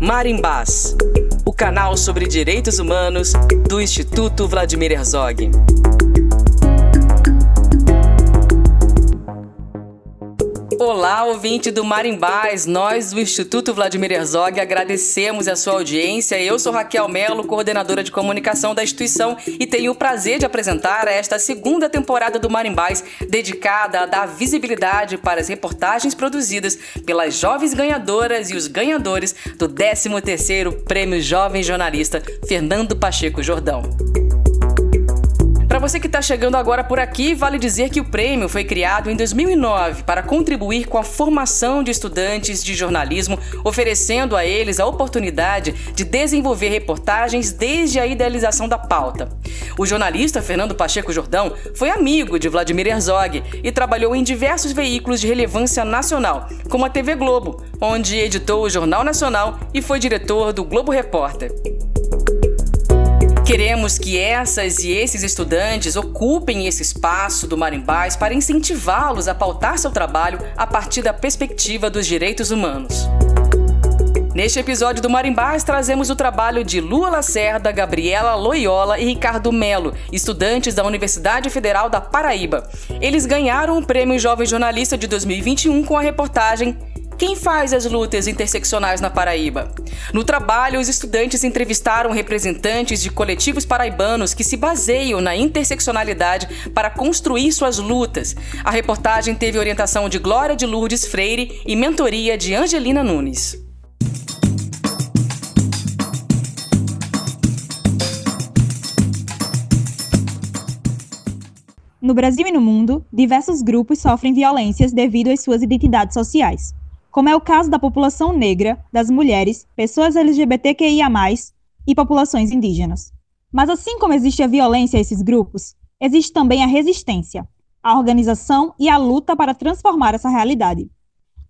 Marimbás, o canal sobre direitos humanos do Instituto Vladimir Herzog. Olá, ouvinte do Marimbás. Nós do Instituto Vladimir Herzog agradecemos a sua audiência. Eu sou Raquel Melo, coordenadora de comunicação da instituição, e tenho o prazer de apresentar esta segunda temporada do Marimbás, dedicada a dar visibilidade para as reportagens produzidas pelas jovens ganhadoras e os ganhadores do 13º Prêmio Jovem Jornalista Fernando Pacheco Jordão. Para você que está chegando agora por aqui, vale dizer que o prêmio foi criado em 2009 para contribuir com a formação de estudantes de jornalismo, oferecendo a eles a oportunidade de desenvolver reportagens desde a idealização da pauta. O jornalista Fernando Pacheco Jordão foi amigo de Vladimir Herzog e trabalhou em diversos veículos de relevância nacional, como a TV Globo, onde editou o Jornal Nacional e foi diretor do Globo Repórter. Queremos que essas e esses estudantes ocupem esse espaço do Marimbás para incentivá-los a pautar seu trabalho a partir da perspectiva dos direitos humanos. Neste episódio do Marimbás, trazemos o trabalho de Lua Lacerda, Gabriela Loyola e Ricardo Melo, estudantes da Universidade Federal da Paraíba. Eles ganharam o Prêmio Jovem Jornalista de 2021 com a reportagem quem faz as lutas interseccionais na Paraíba? No trabalho, os estudantes entrevistaram representantes de coletivos paraibanos que se baseiam na interseccionalidade para construir suas lutas. A reportagem teve orientação de Glória de Lourdes Freire e mentoria de Angelina Nunes. No Brasil e no mundo, diversos grupos sofrem violências devido às suas identidades sociais como é o caso da população negra, das mulheres, pessoas LGBTQIA, e populações indígenas. Mas assim como existe a violência a esses grupos, existe também a resistência, a organização e a luta para transformar essa realidade.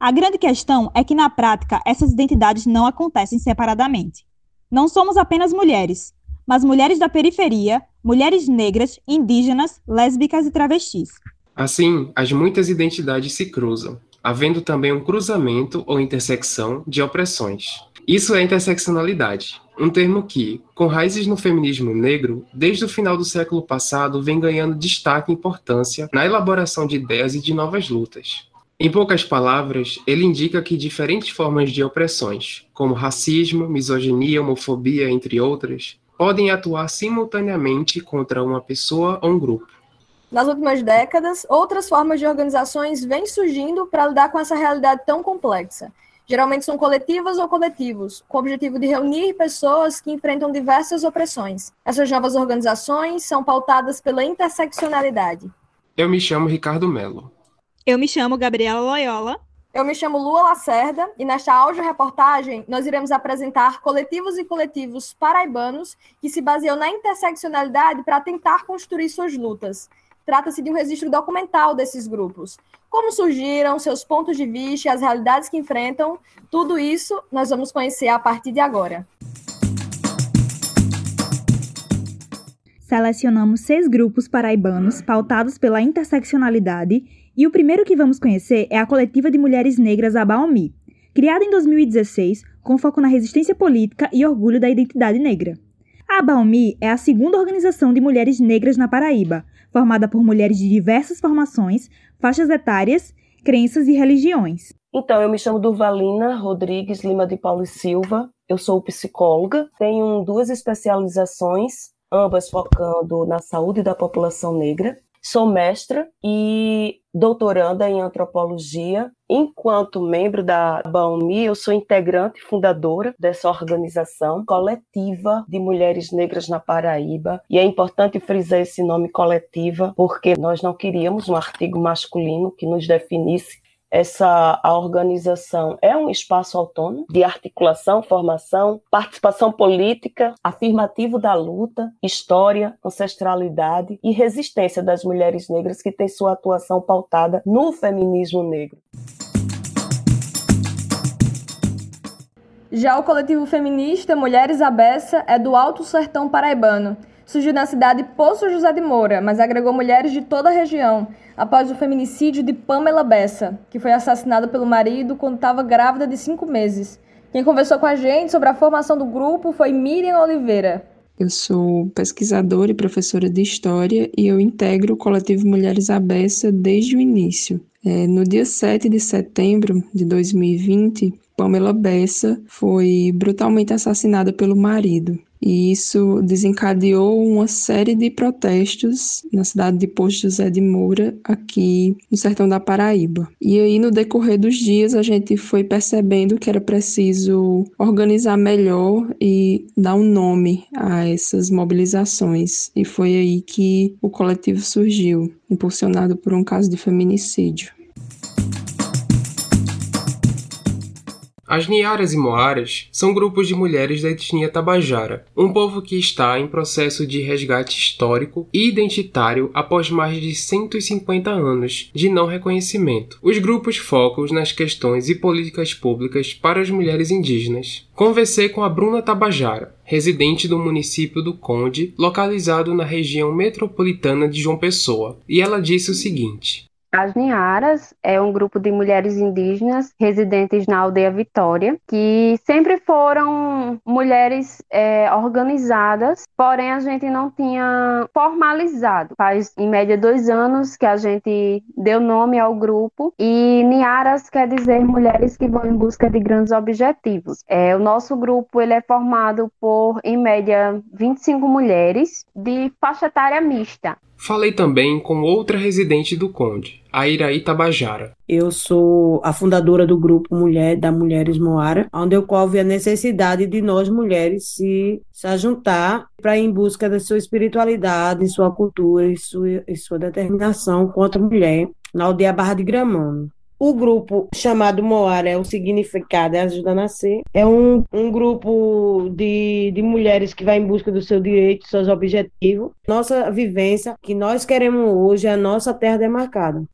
A grande questão é que, na prática, essas identidades não acontecem separadamente. Não somos apenas mulheres, mas mulheres da periferia, mulheres negras, indígenas, lésbicas e travestis. Assim, as muitas identidades se cruzam, havendo também um cruzamento ou intersecção de opressões. Isso é interseccionalidade, um termo que, com raízes no feminismo negro, desde o final do século passado vem ganhando destaque e importância na elaboração de ideias e de novas lutas. Em poucas palavras, ele indica que diferentes formas de opressões, como racismo, misoginia, homofobia, entre outras, podem atuar simultaneamente contra uma pessoa ou um grupo. Nas últimas décadas, outras formas de organizações vêm surgindo para lidar com essa realidade tão complexa. Geralmente são coletivas ou coletivos, com o objetivo de reunir pessoas que enfrentam diversas opressões. Essas novas organizações são pautadas pela interseccionalidade. Eu me chamo Ricardo Melo. Eu me chamo Gabriela Loyola. Eu me chamo Lua Lacerda e nesta áudio-reportagem nós iremos apresentar coletivos e coletivos paraibanos que se baseiam na interseccionalidade para tentar construir suas lutas. Trata-se de um registro documental desses grupos. Como surgiram, seus pontos de vista, as realidades que enfrentam, tudo isso nós vamos conhecer a partir de agora. Selecionamos seis grupos paraibanos pautados pela interseccionalidade e o primeiro que vamos conhecer é a Coletiva de Mulheres Negras Abaomi, criada em 2016 com foco na resistência política e orgulho da identidade negra. A Abaomi é a segunda organização de mulheres negras na Paraíba, formada por mulheres de diversas formações, faixas etárias, crenças e religiões. Então, eu me chamo Durvalina Rodrigues Lima de Paulo e Silva, eu sou psicóloga, tenho duas especializações, ambas focando na saúde da população negra. Sou mestra e doutoranda em antropologia. Enquanto membro da BAUMI, eu sou integrante e fundadora dessa organização coletiva de mulheres negras na Paraíba. E é importante frisar esse nome coletiva, porque nós não queríamos um artigo masculino que nos definisse essa a organização é um espaço autônomo de articulação, formação, participação política, afirmativo da luta, história, ancestralidade e resistência das mulheres negras que tem sua atuação pautada no feminismo negro. Já o coletivo feminista Mulheres Abessa é do Alto Sertão Paraibano. Surgiu na cidade Poço José de Moura, mas agregou mulheres de toda a região após o feminicídio de Pamela Bessa, que foi assassinada pelo marido quando estava grávida de cinco meses. Quem conversou com a gente sobre a formação do grupo foi Miriam Oliveira. Eu sou pesquisadora e professora de História e eu integro o coletivo Mulheres Abessa desde o início. É, no dia 7 de setembro de 2020, Pamela Bessa foi brutalmente assassinada pelo marido. E isso desencadeou uma série de protestos na cidade de Posto José de Moura, aqui no sertão da Paraíba. E aí, no decorrer dos dias, a gente foi percebendo que era preciso organizar melhor e dar um nome a essas mobilizações. E foi aí que o coletivo surgiu, impulsionado por um caso de feminicídio. As Niaras e Moaras são grupos de mulheres da etnia Tabajara, um povo que está em processo de resgate histórico e identitário após mais de 150 anos de não reconhecimento. Os grupos focam nas questões e políticas públicas para as mulheres indígenas. Conversei com a Bruna Tabajara, residente do município do Conde, localizado na região metropolitana de João Pessoa, e ela disse o seguinte: as Ninharas é um grupo de mulheres indígenas residentes na aldeia Vitória, que sempre foram mulheres é, organizadas, porém a gente não tinha formalizado. Faz em média dois anos que a gente deu nome ao grupo e Ninharas quer dizer mulheres que vão em busca de grandes objetivos. É, o nosso grupo ele é formado por, em média, 25 mulheres de faixa etária mista. Falei também com outra residente do Conde, a Iraí Tabajara. Eu sou a fundadora do grupo Mulher da Mulheres Moara, onde ocorre a necessidade de nós mulheres se, se juntar para em busca da sua espiritualidade, sua cultura e sua, e sua determinação contra a mulher na aldeia Barra de Gramano. O grupo chamado Moara é o significado, é ajuda a nascer. É um, um grupo de, de mulheres que vai em busca do seu direito, seus objetivos. Nossa vivência, que nós queremos hoje, é a nossa terra demarcada.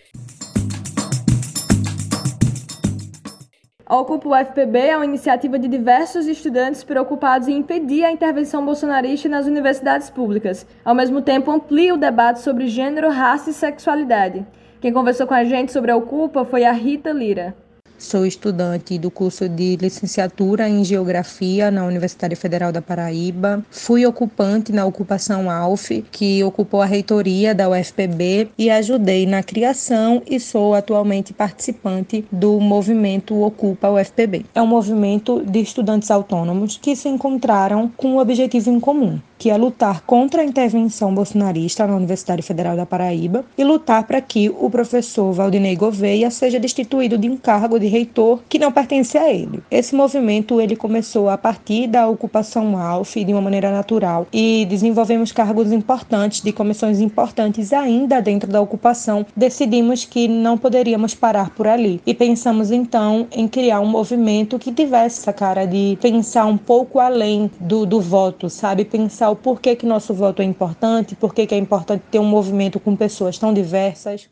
Ocupa UFPB é uma iniciativa de diversos estudantes preocupados em impedir a intervenção bolsonarista nas universidades públicas. Ao mesmo tempo, amplia o debate sobre gênero, raça e sexualidade. Quem conversou com a gente sobre a Ocupa foi a Rita Lira. Sou estudante do curso de licenciatura em Geografia na Universidade Federal da Paraíba. Fui ocupante na ocupação ALF, que ocupou a reitoria da UFPB, e ajudei na criação e sou atualmente participante do movimento Ocupa UFPB. É um movimento de estudantes autônomos que se encontraram com um objetivo em comum, que é lutar contra a intervenção bolsonarista na Universidade Federal da Paraíba e lutar para que o professor Valdinei Gouveia seja destituído de um cargo de reitor que não pertence a ele. Esse movimento ele começou a partir da ocupação ALF de uma maneira natural e desenvolvemos cargos importantes de comissões importantes ainda dentro da ocupação. Decidimos que não poderíamos parar por ali e pensamos então em criar um movimento que tivesse essa cara de pensar um pouco além do, do voto, sabe? Pensar o porquê que nosso voto é importante, porquê que é importante ter um movimento com pessoas tão diversas.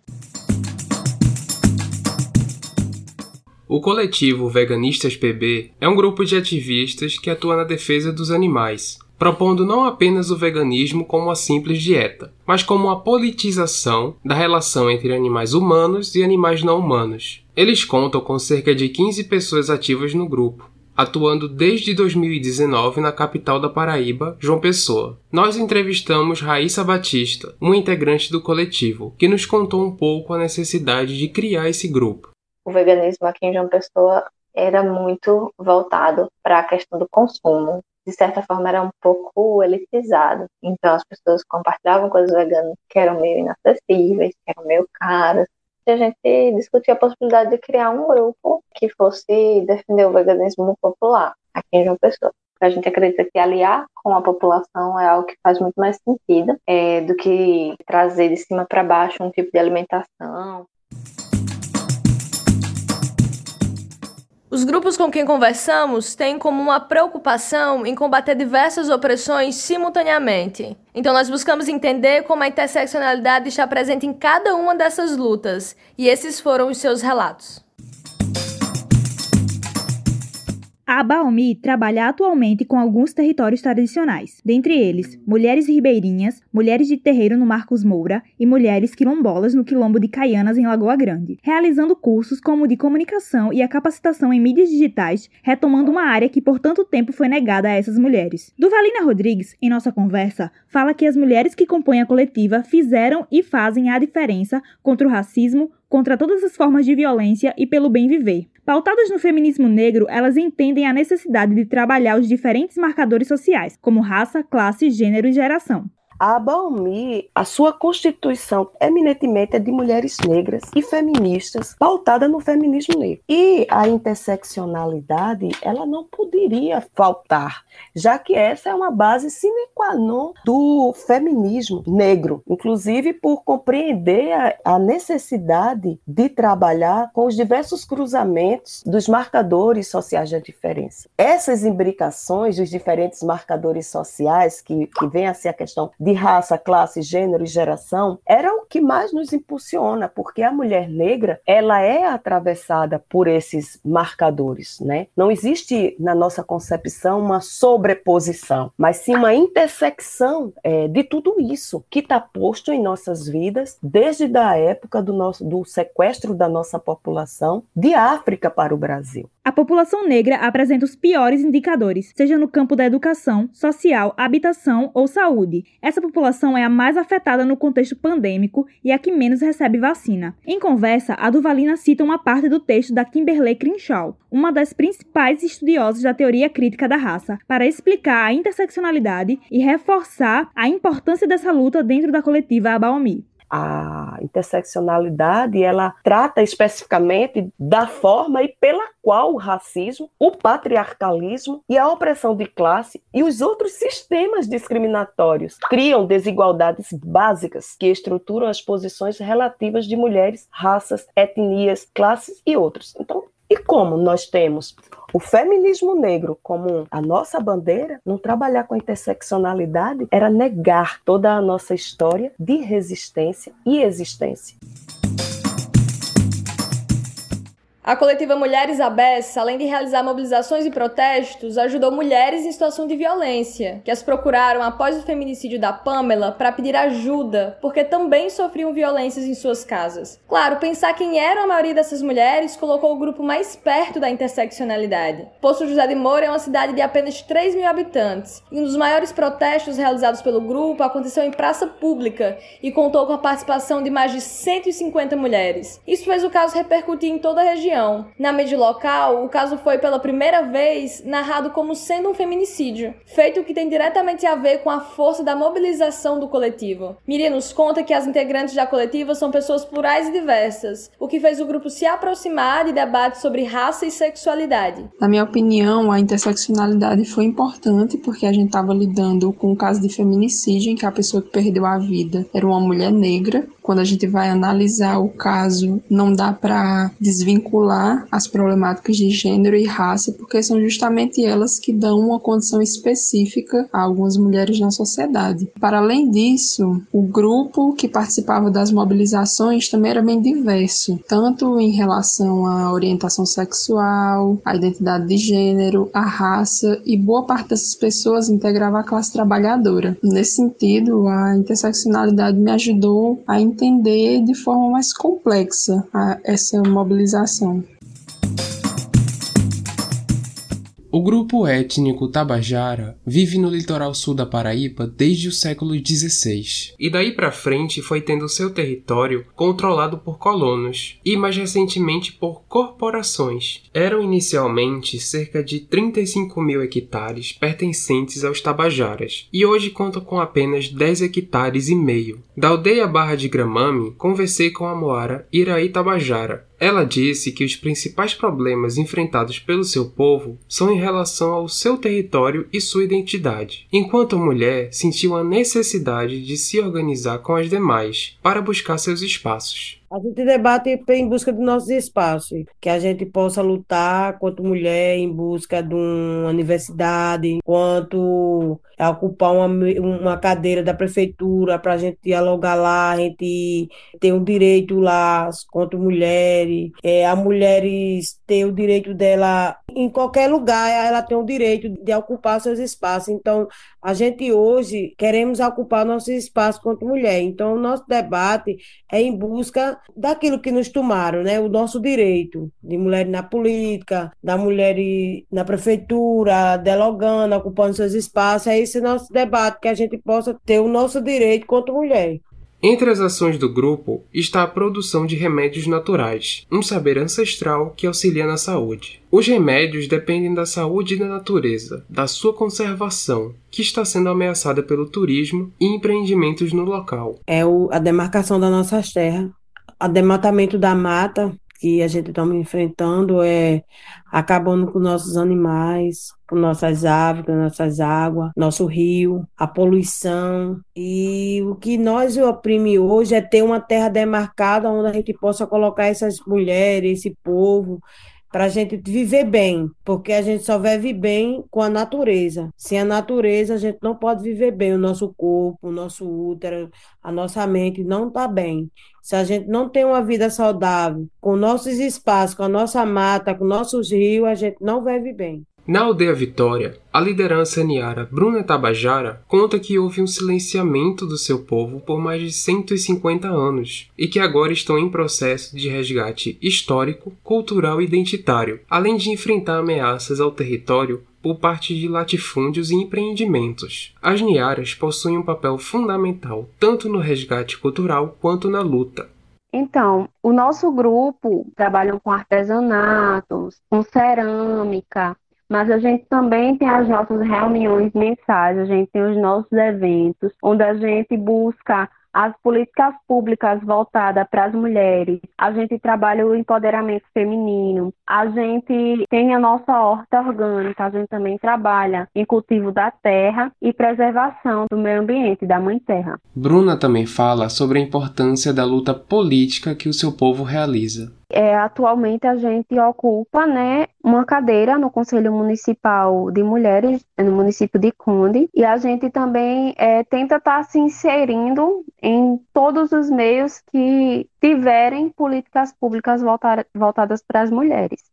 O coletivo Veganistas PB é um grupo de ativistas que atua na defesa dos animais, propondo não apenas o veganismo como uma simples dieta, mas como uma politização da relação entre animais humanos e animais não humanos. Eles contam com cerca de 15 pessoas ativas no grupo, atuando desde 2019 na capital da Paraíba, João Pessoa. Nós entrevistamos Raíssa Batista, uma integrante do coletivo, que nos contou um pouco a necessidade de criar esse grupo. O veganismo aqui em João Pessoa era muito voltado para a questão do consumo. De certa forma, era um pouco elitizado. Então, as pessoas compartilhavam coisas veganas que eram meio inacessíveis, que eram meio caras, a gente discutiu a possibilidade de criar um grupo que fosse defender o veganismo popular aqui em João Pessoa. A gente acredita que aliar com a população é algo que faz muito mais sentido é, do que trazer de cima para baixo um tipo de alimentação. Os grupos com quem conversamos têm como uma preocupação em combater diversas opressões simultaneamente. Então, nós buscamos entender como a interseccionalidade está presente em cada uma dessas lutas, e esses foram os seus relatos. A Baomi trabalha atualmente com alguns territórios tradicionais, dentre eles mulheres ribeirinhas, mulheres de terreiro no Marcos Moura e mulheres quilombolas no quilombo de Caianas em Lagoa Grande, realizando cursos como de comunicação e a capacitação em mídias digitais, retomando uma área que por tanto tempo foi negada a essas mulheres. Duvalina Rodrigues, em nossa conversa, fala que as mulheres que compõem a coletiva fizeram e fazem a diferença contra o racismo, contra todas as formas de violência e pelo bem viver. Pautadas no feminismo negro, elas entendem a necessidade de trabalhar os diferentes marcadores sociais, como raça, classe, gênero e geração. A Baomi, a sua constituição eminentemente é de mulheres negras e feministas, pautada no feminismo negro. E a interseccionalidade, ela não poderia faltar, já que essa é uma base sine qua non do feminismo negro, inclusive por compreender a, a necessidade de trabalhar com os diversos cruzamentos dos marcadores sociais da diferença. Essas imbricações dos diferentes marcadores sociais, que, que vem a ser a questão de raça, classe, gênero e geração, era o que mais nos impulsiona, porque a mulher negra, ela é atravessada por esses marcadores, né? Não existe na nossa concepção uma sobreposição, mas sim uma intersecção é, de tudo isso que está posto em nossas vidas desde a época do, nosso, do sequestro da nossa população de África para o Brasil. A população negra apresenta os piores indicadores, seja no campo da educação, social, habitação ou saúde. Essa população é a mais afetada no contexto pandêmico e a que menos recebe vacina. Em conversa, a Duvalina cita uma parte do texto da Kimberley Crenshaw, uma das principais estudiosas da teoria crítica da raça, para explicar a interseccionalidade e reforçar a importância dessa luta dentro da coletiva Abaomi a interseccionalidade ela trata especificamente da forma e pela qual o racismo, o patriarcalismo e a opressão de classe e os outros sistemas discriminatórios criam desigualdades básicas que estruturam as posições relativas de mulheres, raças, etnias, classes e outros. Então, e como nós temos o feminismo negro como a nossa bandeira, não trabalhar com a interseccionalidade era negar toda a nossa história de resistência e existência. A coletiva Mulheres Abessa, além de realizar mobilizações e protestos, ajudou mulheres em situação de violência, que as procuraram após o feminicídio da Pamela para pedir ajuda, porque também sofriam violências em suas casas. Claro, pensar quem era a maioria dessas mulheres colocou o grupo mais perto da interseccionalidade. Poço José de Moura é uma cidade de apenas 3 mil habitantes, e um dos maiores protestos realizados pelo grupo aconteceu em praça pública e contou com a participação de mais de 150 mulheres. Isso fez o caso repercutir em toda a região região. Na mídia local, o caso foi pela primeira vez narrado como sendo um feminicídio, feito que tem diretamente a ver com a força da mobilização do coletivo. Miriam nos conta que as integrantes da coletiva são pessoas plurais e diversas, o que fez o grupo se aproximar de debates sobre raça e sexualidade. Na minha opinião, a interseccionalidade foi importante porque a gente estava lidando com um caso de feminicídio em que a pessoa que perdeu a vida era uma mulher negra. Quando a gente vai analisar o caso, não dá para desvincular as problemáticas de gênero e raça, porque são justamente elas que dão uma condição específica a algumas mulheres na sociedade. Para além disso, o grupo que participava das mobilizações também era bem diverso, tanto em relação à orientação sexual, à identidade de gênero, à raça, e boa parte dessas pessoas integrava a classe trabalhadora. Nesse sentido, a interseccionalidade me ajudou a entender de forma mais complexa essa mobilização. O grupo étnico Tabajara vive no litoral sul da Paraíba desde o século XVI, e daí para frente foi tendo seu território controlado por colonos e mais recentemente por corporações. Eram inicialmente cerca de 35 mil hectares pertencentes aos Tabajaras, e hoje contam com apenas 10 hectares e meio. Da aldeia Barra de Gramame, conversei com a Moara Iraí Tabajara, ela disse que os principais problemas enfrentados pelo seu povo são em relação ao seu território e sua identidade, enquanto a mulher sentiu a necessidade de se organizar com as demais para buscar seus espaços. A gente debate em busca dos nossos espaços, que a gente possa lutar quanto mulher em busca de uma universidade, quanto ocupar uma, uma cadeira da prefeitura para a gente dialogar lá, a gente ter um direito lá quanto mulheres, é, a mulheres ter o direito dela em qualquer lugar, ela tem o direito de ocupar seus espaços. Então, a gente hoje queremos ocupar nossos espaços quanto mulher. Então, o nosso debate é em busca daquilo que nos tomaram, né? O nosso direito de mulheres na política, da mulher na prefeitura, dialogando, ocupando seus espaços. É esse nosso debate, que a gente possa ter o nosso direito quanto mulher. Entre as ações do grupo está a produção de remédios naturais, um saber ancestral que auxilia na saúde. Os remédios dependem da saúde da natureza, da sua conservação, que está sendo ameaçada pelo turismo e empreendimentos no local. É o, a demarcação das nossas terras, desmatamento da mata, que a gente está enfrentando é acabando com nossos animais, com nossas aves, com nossas águas, nosso rio, a poluição. E o que nós oprime hoje é ter uma terra demarcada onde a gente possa colocar essas mulheres, esse povo, para a gente viver bem, porque a gente só vive bem com a natureza. Sem a natureza, a gente não pode viver bem. O nosso corpo, o nosso útero, a nossa mente não está bem. Se a gente não tem uma vida saudável, com nossos espaços, com a nossa mata, com nossos rios, a gente não vive bem. Na aldeia Vitória, a liderança Niara Bruna Tabajara conta que houve um silenciamento do seu povo por mais de 150 anos e que agora estão em processo de resgate histórico, cultural e identitário, além de enfrentar ameaças ao território por parte de latifúndios e empreendimentos. As Niaras possuem um papel fundamental tanto no resgate cultural quanto na luta. Então, o nosso grupo trabalha com artesanatos, com cerâmica, mas a gente também tem as nossas reuniões mensais, a gente tem os nossos eventos, onde a gente busca as políticas públicas voltadas para as mulheres, a gente trabalha o empoderamento feminino, a gente tem a nossa horta orgânica, a gente também trabalha em cultivo da terra e preservação do meio ambiente, da mãe terra. Bruna também fala sobre a importância da luta política que o seu povo realiza. É, atualmente a gente ocupa né, uma cadeira no Conselho Municipal de Mulheres, no município de Conde, e a gente também é, tenta estar tá se inserindo em todos os meios que tiverem políticas públicas voltar, voltadas para as mulheres.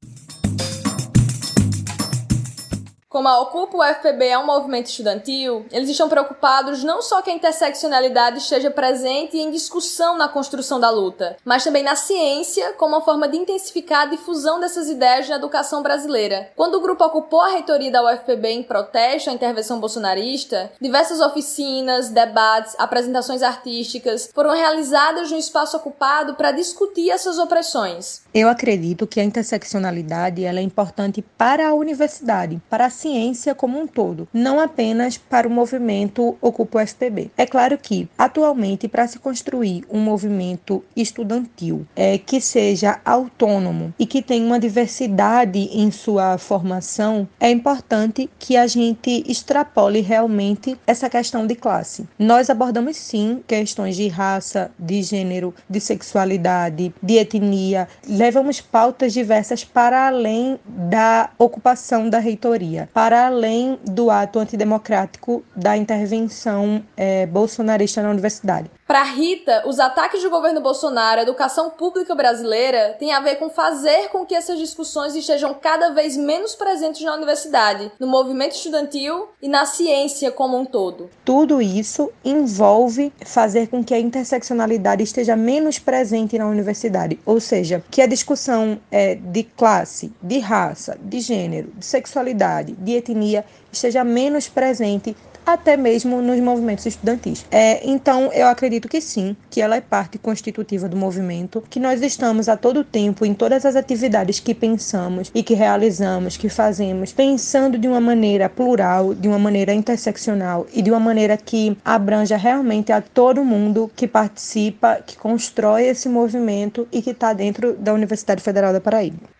Como a Ocupa o FPB é um movimento estudantil, eles estão preocupados não só que a interseccionalidade esteja presente e em discussão na construção da luta, mas também na ciência como uma forma de intensificar a difusão dessas ideias na educação brasileira. Quando o grupo ocupou a reitoria da UFPB em protesto à intervenção bolsonarista, diversas oficinas, debates, apresentações artísticas foram realizadas no espaço ocupado para discutir essas opressões. Eu acredito que a interseccionalidade é importante para a universidade, para a ciência como um todo, não apenas para o movimento Ocupa o FPB. É claro que, atualmente, para se construir um movimento estudantil é, que seja autônomo e que tenha uma diversidade em sua formação, é importante que a gente extrapole realmente essa questão de classe. Nós abordamos sim questões de raça, de gênero, de sexualidade, de etnia, levamos pautas diversas para além da ocupação da reitoria, para além do ato antidemocrático da intervenção é, bolsonarista na universidade. Para Rita, os ataques do governo Bolsonaro à educação pública brasileira têm a ver com fazer com que essas discussões estejam cada vez menos presentes na universidade, no movimento estudantil e na ciência como um todo. Tudo isso envolve fazer com que a interseccionalidade esteja menos presente na universidade, ou seja, que a discussão é, de classe, de raça, de gênero, de sexualidade, de etnia esteja menos presente até mesmo nos movimentos estudantis. É, então, eu acredito que sim, que ela é parte constitutiva do movimento, que nós estamos a todo tempo em todas as atividades que pensamos e que realizamos, que fazemos, pensando de uma maneira plural, de uma maneira interseccional e de uma maneira que abranja realmente a todo mundo que participa, que constrói esse movimento e que está dentro da Universidade Federal da Paraíba.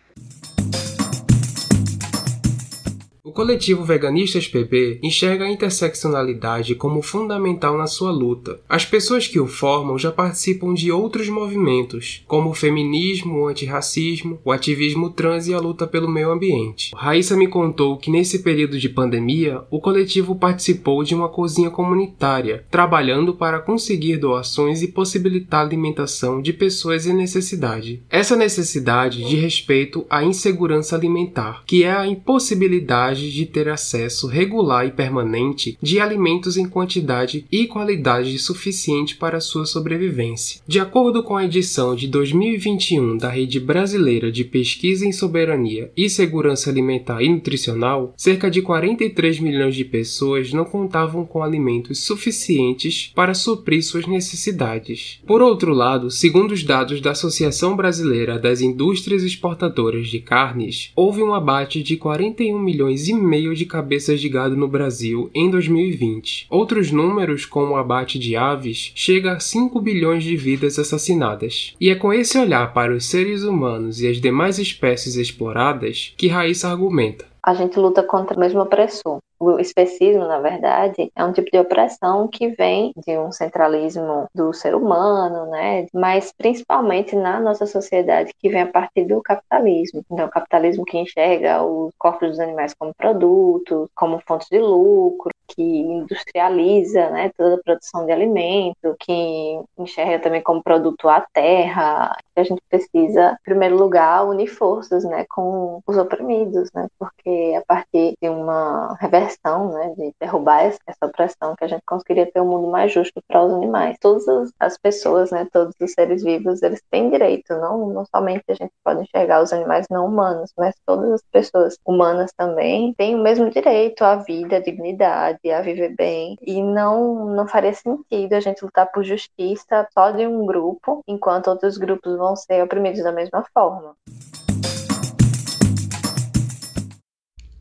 Coletivo Veganistas PB enxerga a interseccionalidade como fundamental na sua luta. As pessoas que o formam já participam de outros movimentos, como o feminismo, o antirracismo, o ativismo trans e a luta pelo meio ambiente. Raíssa me contou que nesse período de pandemia, o coletivo participou de uma cozinha comunitária, trabalhando para conseguir doações e possibilitar a alimentação de pessoas em necessidade. Essa necessidade de respeito à insegurança alimentar, que é a impossibilidade de ter acesso regular e permanente de alimentos em quantidade e qualidade suficiente para sua sobrevivência. De acordo com a edição de 2021 da Rede Brasileira de Pesquisa em Soberania e Segurança Alimentar e Nutricional, cerca de 43 milhões de pessoas não contavam com alimentos suficientes para suprir suas necessidades. Por outro lado, segundo os dados da Associação Brasileira das Indústrias Exportadoras de Carnes, houve um abate de 41 milhões e meio de cabeças de gado no Brasil em 2020. Outros números, como o abate de aves, chega a 5 bilhões de vidas assassinadas. E é com esse olhar para os seres humanos e as demais espécies exploradas que Raíssa argumenta a gente luta contra o mesmo opressor. O especismo, na verdade, é um tipo de opressão que vem de um centralismo do ser humano, né? Mas principalmente na nossa sociedade que vem a partir do capitalismo. Então, o capitalismo que enxerga os corpos dos animais como produtos, como fontes de lucro, que industrializa né, toda a produção de alimento, que enxerga também como produto a terra, a gente precisa, em primeiro lugar, unir forças né, com os oprimidos, né, porque a partir de uma reversão, né, de derrubar essa opressão, que a gente conseguiria ter um mundo mais justo para os animais. Todas as pessoas, né, todos os seres vivos, eles têm direito, não, não somente a gente pode enxergar os animais não humanos, mas todas as pessoas humanas também têm o mesmo direito à vida, à dignidade, e a viver bem. E não, não faria sentido a gente lutar por justiça só de um grupo, enquanto outros grupos vão ser oprimidos da mesma forma.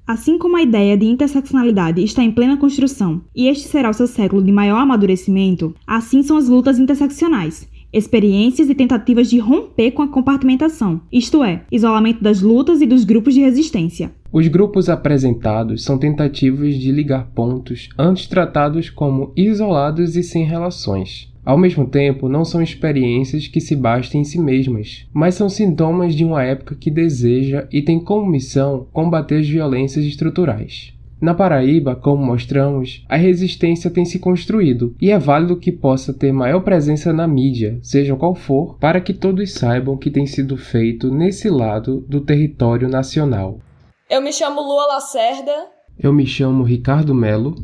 Assim como a ideia de interseccionalidade está em plena construção e este será o seu século de maior amadurecimento, assim são as lutas interseccionais, experiências e tentativas de romper com a compartimentação, isto é, isolamento das lutas e dos grupos de resistência. Os grupos apresentados são tentativas de ligar pontos antes tratados como isolados e sem relações. Ao mesmo tempo, não são experiências que se bastem em si mesmas, mas são sintomas de uma época que deseja e tem como missão combater as violências estruturais. Na Paraíba, como mostramos, a resistência tem se construído e é válido que possa ter maior presença na mídia, seja qual for, para que todos saibam que tem sido feito nesse lado do território nacional. Eu me chamo Lua Lacerda. Eu me chamo Ricardo Melo.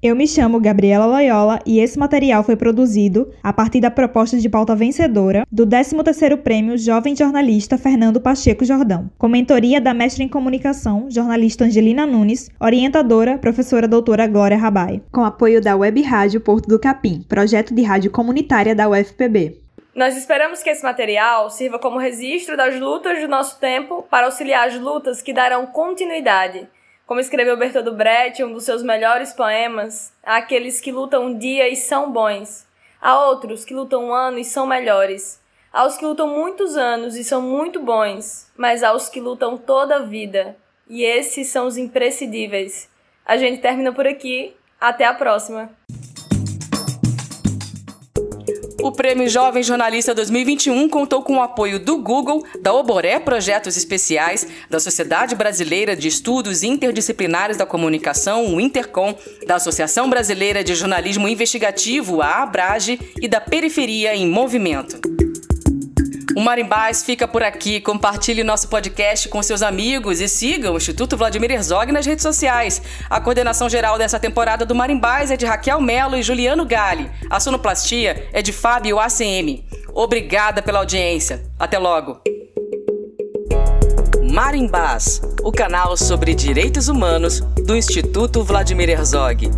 Eu me chamo Gabriela Loyola e esse material foi produzido a partir da proposta de pauta vencedora do 13º Prêmio Jovem Jornalista Fernando Pacheco Jordão, com mentoria da mestre em comunicação, jornalista Angelina Nunes, orientadora, professora doutora Glória Rabai, com apoio da Web Rádio Porto do Capim, projeto de rádio comunitária da UFPB. Nós esperamos que esse material sirva como registro das lutas do nosso tempo para auxiliar as lutas que darão continuidade. Como escreveu Bertold Brecht, um dos seus melhores poemas, há aqueles que lutam um dia e são bons. Há outros que lutam um ano e são melhores. Há os que lutam muitos anos e são muito bons, mas há os que lutam toda a vida. E esses são os imprescindíveis. A gente termina por aqui. Até a próxima! O Prêmio Jovem Jornalista 2021 contou com o apoio do Google, da Oboré Projetos Especiais, da Sociedade Brasileira de Estudos Interdisciplinares da Comunicação, o Intercom, da Associação Brasileira de Jornalismo Investigativo, a Abrage, e da Periferia em Movimento. O Marimbás fica por aqui. Compartilhe nosso podcast com seus amigos e siga o Instituto Vladimir Herzog nas redes sociais. A coordenação geral dessa temporada do Marimbás é de Raquel Melo e Juliano Gali. A sonoplastia é de Fábio ACM. Obrigada pela audiência. Até logo. Marimbás, o canal sobre direitos humanos do Instituto Vladimir Herzog.